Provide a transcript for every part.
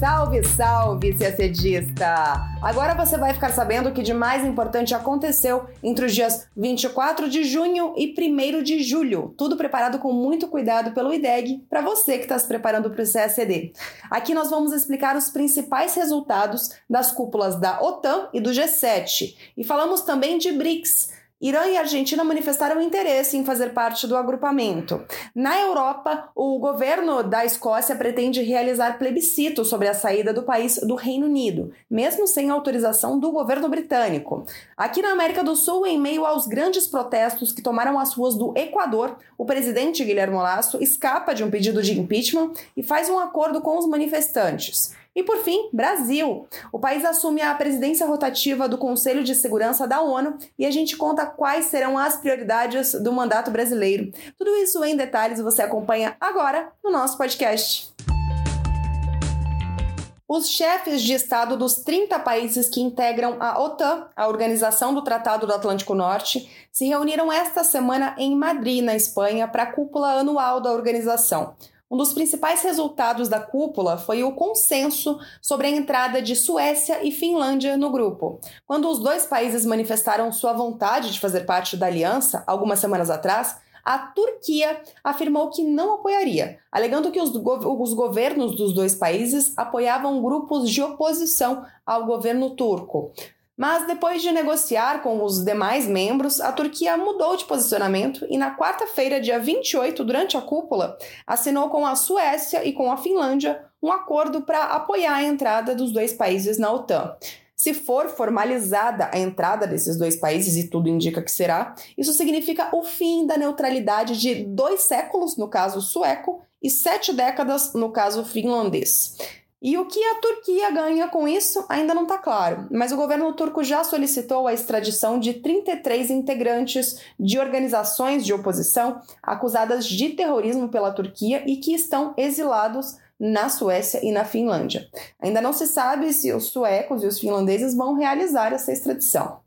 Salve, salve, CACDista! Agora você vai ficar sabendo o que de mais importante aconteceu entre os dias 24 de junho e 1 de julho. Tudo preparado com muito cuidado pelo IDEG para você que está se preparando para o CACD. Aqui nós vamos explicar os principais resultados das cúpulas da OTAN e do G7. E falamos também de BRICS Irã e Argentina manifestaram interesse em fazer parte do agrupamento. Na Europa, o governo da Escócia pretende realizar plebiscito sobre a saída do país do Reino Unido, mesmo sem autorização do governo britânico. Aqui na América do Sul, em meio aos grandes protestos que tomaram as ruas do Equador, o presidente Guilherme Lasso escapa de um pedido de impeachment e faz um acordo com os manifestantes. E por fim, Brasil. O país assume a presidência rotativa do Conselho de Segurança da ONU e a gente conta quais serão as prioridades do mandato brasileiro. Tudo isso em detalhes você acompanha agora no nosso podcast. Os chefes de Estado dos 30 países que integram a OTAN, a Organização do Tratado do Atlântico Norte, se reuniram esta semana em Madrid, na Espanha, para a cúpula anual da organização. Um dos principais resultados da cúpula foi o consenso sobre a entrada de Suécia e Finlândia no grupo. Quando os dois países manifestaram sua vontade de fazer parte da aliança, algumas semanas atrás, a Turquia afirmou que não apoiaria, alegando que os, os governos dos dois países apoiavam grupos de oposição ao governo turco. Mas depois de negociar com os demais membros, a Turquia mudou de posicionamento e na quarta-feira, dia 28, durante a cúpula, assinou com a Suécia e com a Finlândia um acordo para apoiar a entrada dos dois países na OTAN. Se for formalizada a entrada desses dois países, e tudo indica que será, isso significa o fim da neutralidade de dois séculos, no caso sueco, e sete décadas, no caso finlandês. E o que a Turquia ganha com isso ainda não está claro, mas o governo turco já solicitou a extradição de 33 integrantes de organizações de oposição acusadas de terrorismo pela Turquia e que estão exilados na Suécia e na Finlândia. Ainda não se sabe se os suecos e os finlandeses vão realizar essa extradição.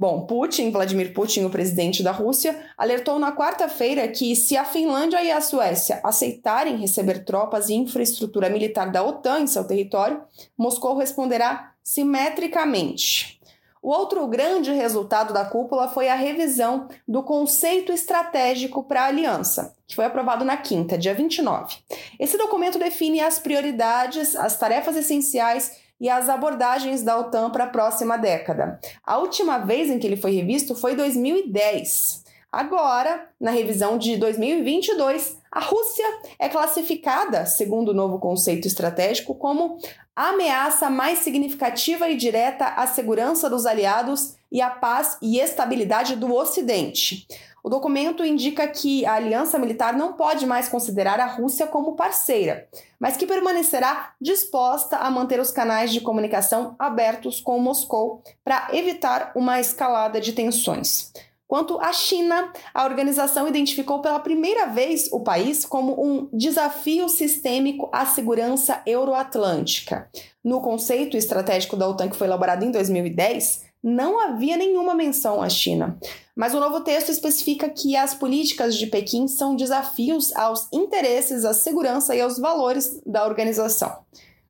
Bom, Putin, Vladimir Putin, o presidente da Rússia, alertou na quarta-feira que se a Finlândia e a Suécia aceitarem receber tropas e infraestrutura militar da OTAN em seu território, Moscou responderá simetricamente. O outro grande resultado da cúpula foi a revisão do conceito estratégico para a aliança, que foi aprovado na quinta, dia 29. Esse documento define as prioridades, as tarefas essenciais e as abordagens da OTAN para a próxima década. A última vez em que ele foi revisto foi 2010. Agora, na revisão de 2022, a Rússia é classificada, segundo o novo conceito estratégico, como a ameaça mais significativa e direta à segurança dos aliados e à paz e estabilidade do Ocidente. O documento indica que a aliança militar não pode mais considerar a Rússia como parceira, mas que permanecerá disposta a manter os canais de comunicação abertos com Moscou para evitar uma escalada de tensões. Quanto à China, a organização identificou pela primeira vez o país como um desafio sistêmico à segurança euroatlântica. No conceito estratégico da OTAN que foi elaborado em 2010, não havia nenhuma menção à China. Mas o novo texto especifica que as políticas de Pequim são desafios aos interesses, à segurança e aos valores da organização.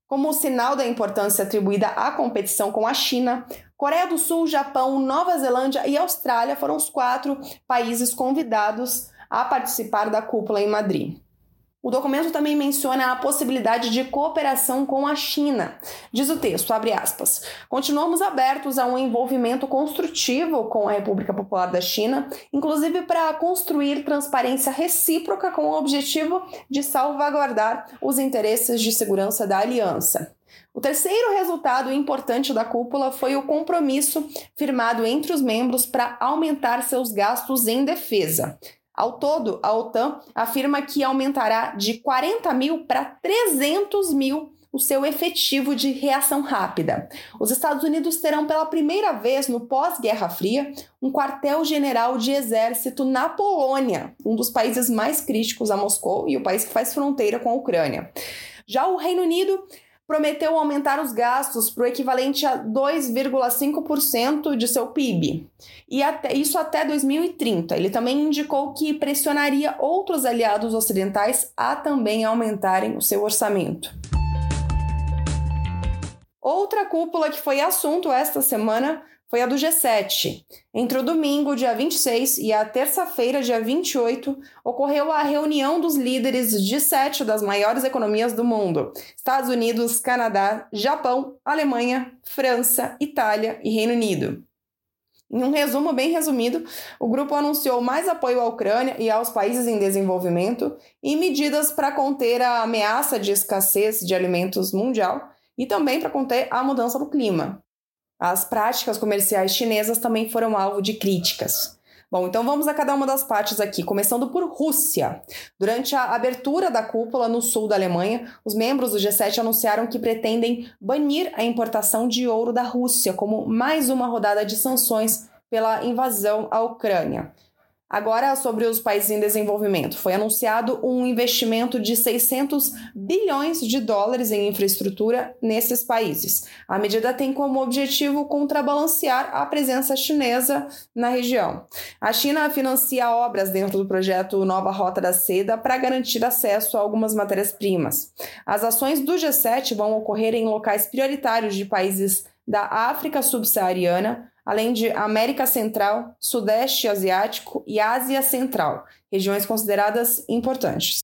Como sinal da importância atribuída à competição com a China, Coreia do Sul, Japão, Nova Zelândia e Austrália foram os quatro países convidados a participar da cúpula em Madrid. O documento também menciona a possibilidade de cooperação com a China. Diz o texto, abre aspas, continuamos abertos a um envolvimento construtivo com a República Popular da China, inclusive para construir transparência recíproca com o objetivo de salvaguardar os interesses de segurança da aliança. O terceiro resultado importante da cúpula foi o compromisso firmado entre os membros para aumentar seus gastos em defesa. Ao todo, a OTAN afirma que aumentará de 40 mil para 300 mil o seu efetivo de reação rápida. Os Estados Unidos terão pela primeira vez no pós-Guerra Fria um quartel-general de exército na Polônia, um dos países mais críticos a Moscou e o país que faz fronteira com a Ucrânia. Já o Reino Unido prometeu aumentar os gastos para o equivalente a 2,5% de seu PIB. E até, isso até 2030. Ele também indicou que pressionaria outros aliados ocidentais a também aumentarem o seu orçamento. Outra cúpula que foi assunto esta semana foi a do G7. Entre o domingo, dia 26, e a terça-feira, dia 28, ocorreu a reunião dos líderes de sete das maiores economias do mundo: Estados Unidos, Canadá, Japão, Alemanha, França, Itália e Reino Unido. Em um resumo bem resumido, o grupo anunciou mais apoio à Ucrânia e aos países em desenvolvimento e medidas para conter a ameaça de escassez de alimentos mundial e também para conter a mudança do clima. As práticas comerciais chinesas também foram alvo de críticas. Bom, então vamos a cada uma das partes aqui, começando por Rússia. Durante a abertura da cúpula no sul da Alemanha, os membros do G7 anunciaram que pretendem banir a importação de ouro da Rússia como mais uma rodada de sanções pela invasão à Ucrânia. Agora, sobre os países em desenvolvimento, foi anunciado um investimento de 600 bilhões de dólares em infraestrutura nesses países. A medida tem como objetivo contrabalancear a presença chinesa na região. A China financia obras dentro do projeto Nova Rota da Seda para garantir acesso a algumas matérias-primas. As ações do G7 vão ocorrer em locais prioritários de países da África subsaariana, além de América Central, Sudeste Asiático e Ásia Central, regiões consideradas importantes.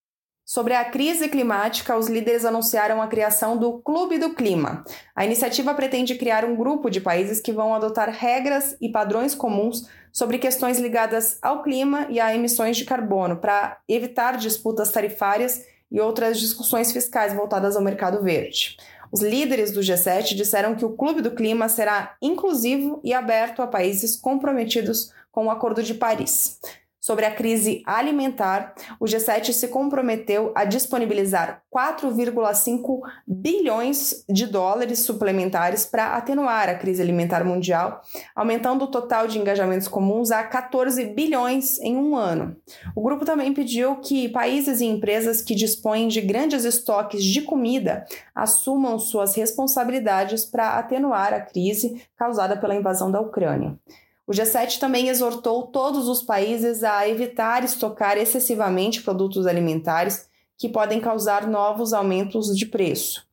Sobre a crise climática, os líderes anunciaram a criação do Clube do Clima. A iniciativa pretende criar um grupo de países que vão adotar regras e padrões comuns sobre questões ligadas ao clima e a emissões de carbono, para evitar disputas tarifárias e outras discussões fiscais voltadas ao mercado verde. Os líderes do G7 disseram que o Clube do Clima será inclusivo e aberto a países comprometidos com o Acordo de Paris sobre a crise alimentar, o G7 se comprometeu a disponibilizar 4,5 bilhões de dólares suplementares para atenuar a crise alimentar mundial, aumentando o total de engajamentos comuns a 14 bilhões em um ano. O grupo também pediu que países e empresas que dispõem de grandes estoques de comida assumam suas responsabilidades para atenuar a crise causada pela invasão da Ucrânia. O G7 também exortou todos os países a evitar estocar excessivamente produtos alimentares que podem causar novos aumentos de preço.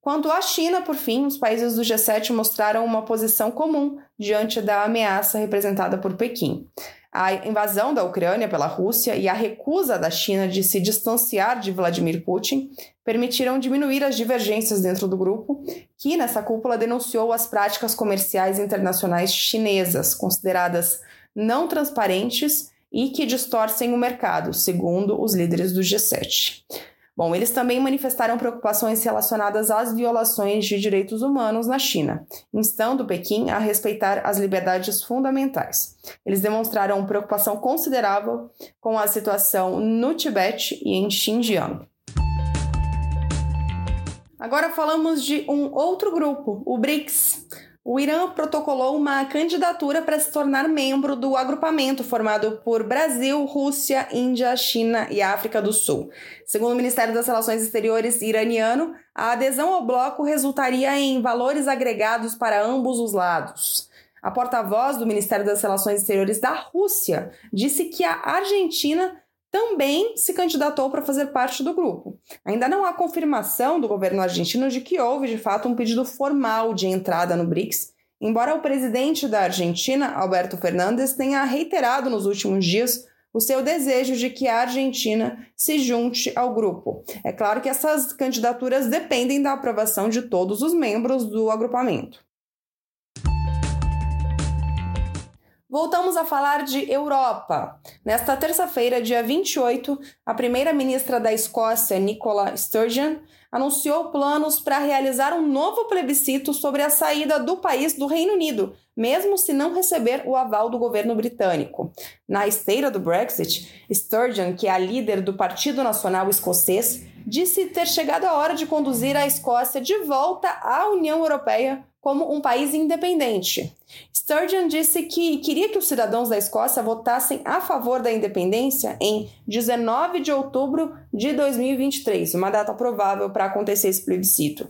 Quanto à China, por fim, os países do G7 mostraram uma posição comum diante da ameaça representada por Pequim. A invasão da Ucrânia pela Rússia e a recusa da China de se distanciar de Vladimir Putin permitiram diminuir as divergências dentro do grupo, que nessa cúpula denunciou as práticas comerciais internacionais chinesas, consideradas não transparentes e que distorcem o mercado, segundo os líderes do G7. Bom, eles também manifestaram preocupações relacionadas às violações de direitos humanos na China, instando Pequim a respeitar as liberdades fundamentais. Eles demonstraram preocupação considerável com a situação no Tibete e em Xinjiang. Agora falamos de um outro grupo, o BRICS o Irã protocolou uma candidatura para se tornar membro do agrupamento formado por Brasil, Rússia, Índia, China e África do Sul. Segundo o Ministério das Relações Exteriores iraniano, a adesão ao bloco resultaria em valores agregados para ambos os lados. A porta-voz do Ministério das Relações Exteriores da Rússia disse que a Argentina também se candidatou para fazer parte do grupo. Ainda não há confirmação do governo argentino de que houve, de fato, um pedido formal de entrada no BRICS, embora o presidente da Argentina, Alberto Fernandes, tenha reiterado nos últimos dias o seu desejo de que a Argentina se junte ao grupo. É claro que essas candidaturas dependem da aprovação de todos os membros do agrupamento. Voltamos a falar de Europa. Nesta terça-feira, dia 28, a primeira-ministra da Escócia, Nicola Sturgeon, anunciou planos para realizar um novo plebiscito sobre a saída do país do Reino Unido, mesmo se não receber o aval do governo britânico. Na esteira do Brexit, Sturgeon, que é a líder do Partido Nacional Escocês, disse ter chegado a hora de conduzir a Escócia de volta à União Europeia como um país independente. Sturgeon disse que queria que os cidadãos da Escócia votassem a favor da independência em 19 de outubro de 2023, uma data provável para acontecer esse plebiscito.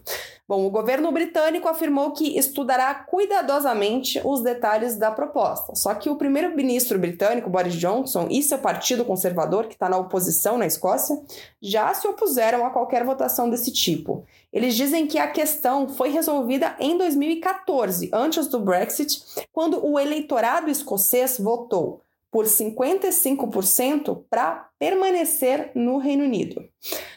Bom, o governo britânico afirmou que estudará cuidadosamente os detalhes da proposta. Só que o primeiro-ministro britânico, Boris Johnson, e seu partido conservador, que está na oposição na Escócia, já se opuseram a qualquer votação desse tipo. Eles dizem que a questão foi resolvida em 2014, antes do Brexit, quando o eleitorado escocês votou por 55% para permanecer no Reino Unido.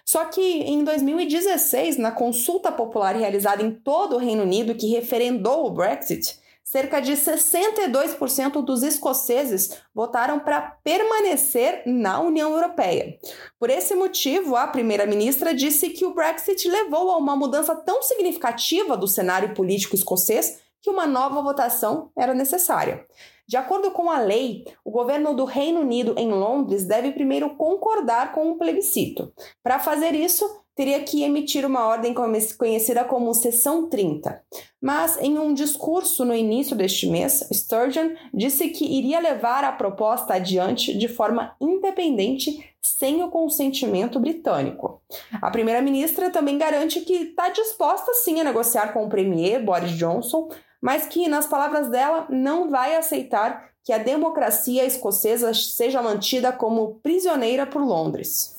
Só que em 2016, na consulta popular realizada em todo o Reino Unido que referendou o Brexit, cerca de 62% dos escoceses votaram para permanecer na União Europeia. Por esse motivo, a primeira-ministra disse que o Brexit levou a uma mudança tão significativa do cenário político escocês que uma nova votação era necessária. De acordo com a lei, o governo do Reino Unido em Londres deve primeiro concordar com o plebiscito. Para fazer isso, teria que emitir uma ordem conhecida como Sessão 30. Mas, em um discurso no início deste mês, Sturgeon disse que iria levar a proposta adiante de forma independente, sem o consentimento britânico. A primeira-ministra também garante que está disposta sim a negociar com o premier Boris Johnson mas que, nas palavras dela, não vai aceitar que a democracia escocesa seja mantida como prisioneira por Londres.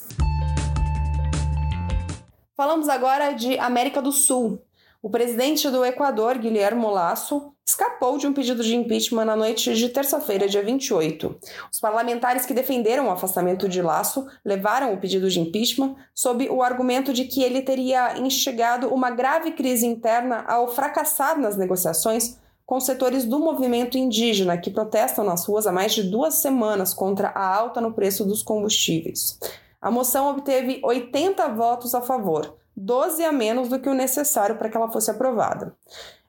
Falamos agora de América do Sul. O presidente do Equador, Guilherme Lasso, escapou de um pedido de impeachment na noite de terça-feira, dia 28. Os parlamentares que defenderam o afastamento de Lasso levaram o pedido de impeachment sob o argumento de que ele teria instigado uma grave crise interna ao fracassar nas negociações com setores do movimento indígena que protestam nas ruas há mais de duas semanas contra a alta no preço dos combustíveis. A moção obteve 80 votos a favor, 12 a menos do que o necessário para que ela fosse aprovada.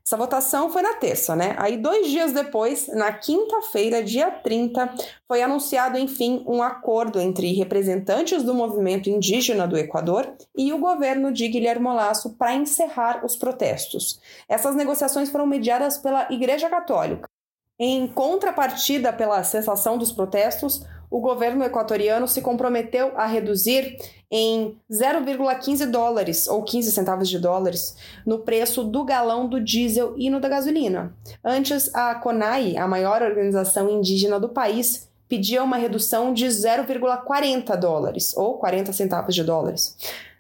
Essa votação foi na terça, né? Aí, dois dias depois, na quinta-feira, dia 30, foi anunciado, enfim, um acordo entre representantes do movimento indígena do Equador e o governo de Guilherme Lasso para encerrar os protestos. Essas negociações foram mediadas pela Igreja Católica. Em contrapartida pela cessação dos protestos, o governo equatoriano se comprometeu a reduzir em 0,15 dólares ou 15 centavos de dólares no preço do galão do diesel e no da gasolina. Antes, a CONAI, a maior organização indígena do país, pedia uma redução de 0,40 dólares ou 40 centavos de dólares.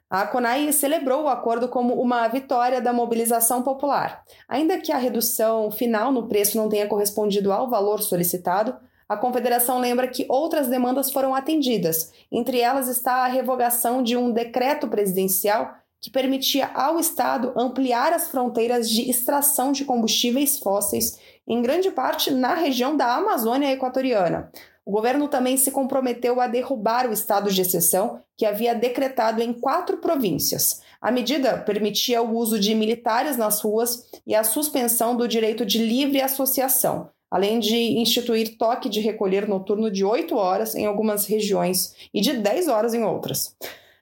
A CONAI celebrou o acordo como uma vitória da mobilização popular. Ainda que a redução final no preço não tenha correspondido ao valor solicitado, a Confederação lembra que outras demandas foram atendidas. Entre elas está a revogação de um decreto presidencial que permitia ao Estado ampliar as fronteiras de extração de combustíveis fósseis, em grande parte na região da Amazônia equatoriana. O governo também se comprometeu a derrubar o estado de exceção que havia decretado em quatro províncias. A medida permitia o uso de militares nas ruas e a suspensão do direito de livre associação, além de instituir toque de recolher noturno de 8 horas em algumas regiões e de 10 horas em outras.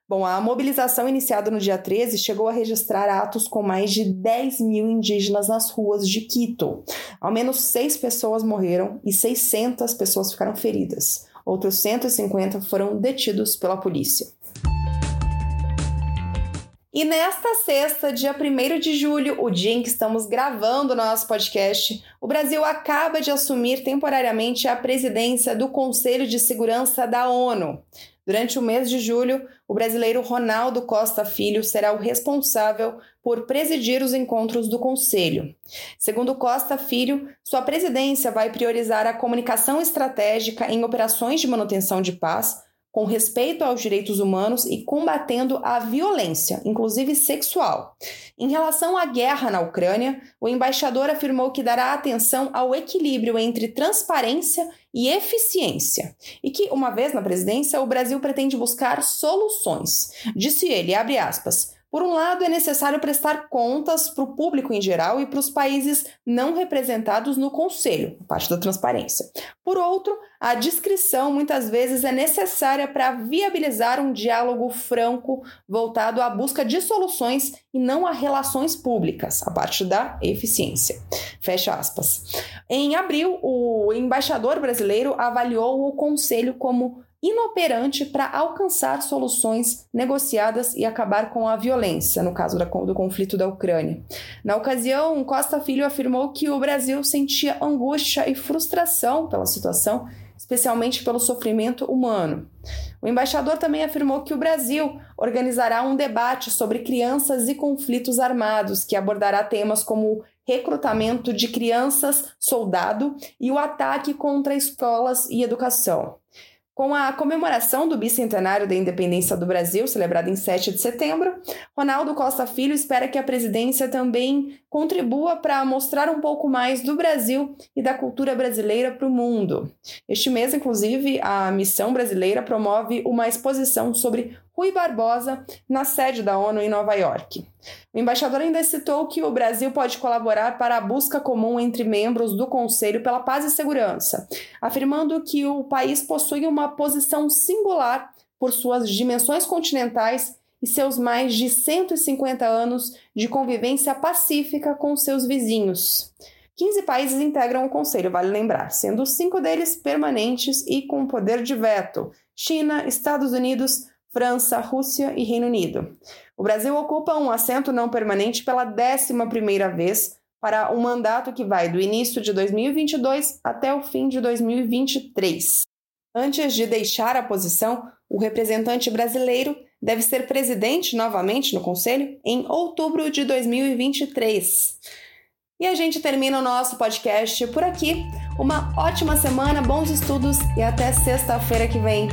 Bom, a mobilização iniciada no dia 13 chegou a registrar atos com mais de 10 mil indígenas nas ruas de Quito. Ao menos seis pessoas morreram e 600 pessoas ficaram feridas. Outros 150 foram detidos pela polícia. E nesta sexta, dia 1 de julho, o dia em que estamos gravando o nosso podcast, o Brasil acaba de assumir temporariamente a presidência do Conselho de Segurança da ONU. Durante o mês de julho, o brasileiro Ronaldo Costa Filho será o responsável por presidir os encontros do Conselho. Segundo Costa Filho, sua presidência vai priorizar a comunicação estratégica em operações de manutenção de paz com respeito aos direitos humanos e combatendo a violência, inclusive sexual. Em relação à guerra na Ucrânia, o embaixador afirmou que dará atenção ao equilíbrio entre transparência e eficiência, e que, uma vez na presidência, o Brasil pretende buscar soluções. Disse ele, abre aspas, Por um lado, é necessário prestar contas para o público em geral e para os países não representados no Conselho, parte da transparência. Por outro, a discrição muitas vezes é necessária para viabilizar um diálogo franco voltado à busca de soluções e não a relações públicas, a parte da eficiência. Fecha aspas. Em abril, o embaixador brasileiro avaliou o Conselho como inoperante para alcançar soluções negociadas e acabar com a violência, no caso do conflito da Ucrânia. Na ocasião, Costa Filho afirmou que o Brasil sentia angústia e frustração pela situação, especialmente pelo sofrimento humano. O embaixador também afirmou que o Brasil organizará um debate sobre crianças e conflitos armados, que abordará temas como recrutamento de crianças soldado e o ataque contra escolas e educação. Com a comemoração do bicentenário da independência do Brasil, celebrada em 7 de setembro, Ronaldo Costa Filho espera que a presidência também contribua para mostrar um pouco mais do Brasil e da cultura brasileira para o mundo. Este mês, inclusive, a missão brasileira promove uma exposição sobre Rui Barbosa na sede da ONU em Nova York. O embaixador ainda citou que o Brasil pode colaborar para a busca comum entre membros do Conselho pela Paz e Segurança, afirmando que o país possui uma posição singular por suas dimensões continentais e seus mais de 150 anos de convivência pacífica com seus vizinhos. 15 países integram o Conselho, vale lembrar, sendo cinco deles permanentes e com poder de veto: China, Estados Unidos, França, Rússia e Reino Unido. O Brasil ocupa um assento não permanente pela 11ª vez para um mandato que vai do início de 2022 até o fim de 2023. Antes de deixar a posição, o representante brasileiro deve ser presidente novamente no Conselho em outubro de 2023. E a gente termina o nosso podcast por aqui. Uma ótima semana, bons estudos e até sexta-feira que vem.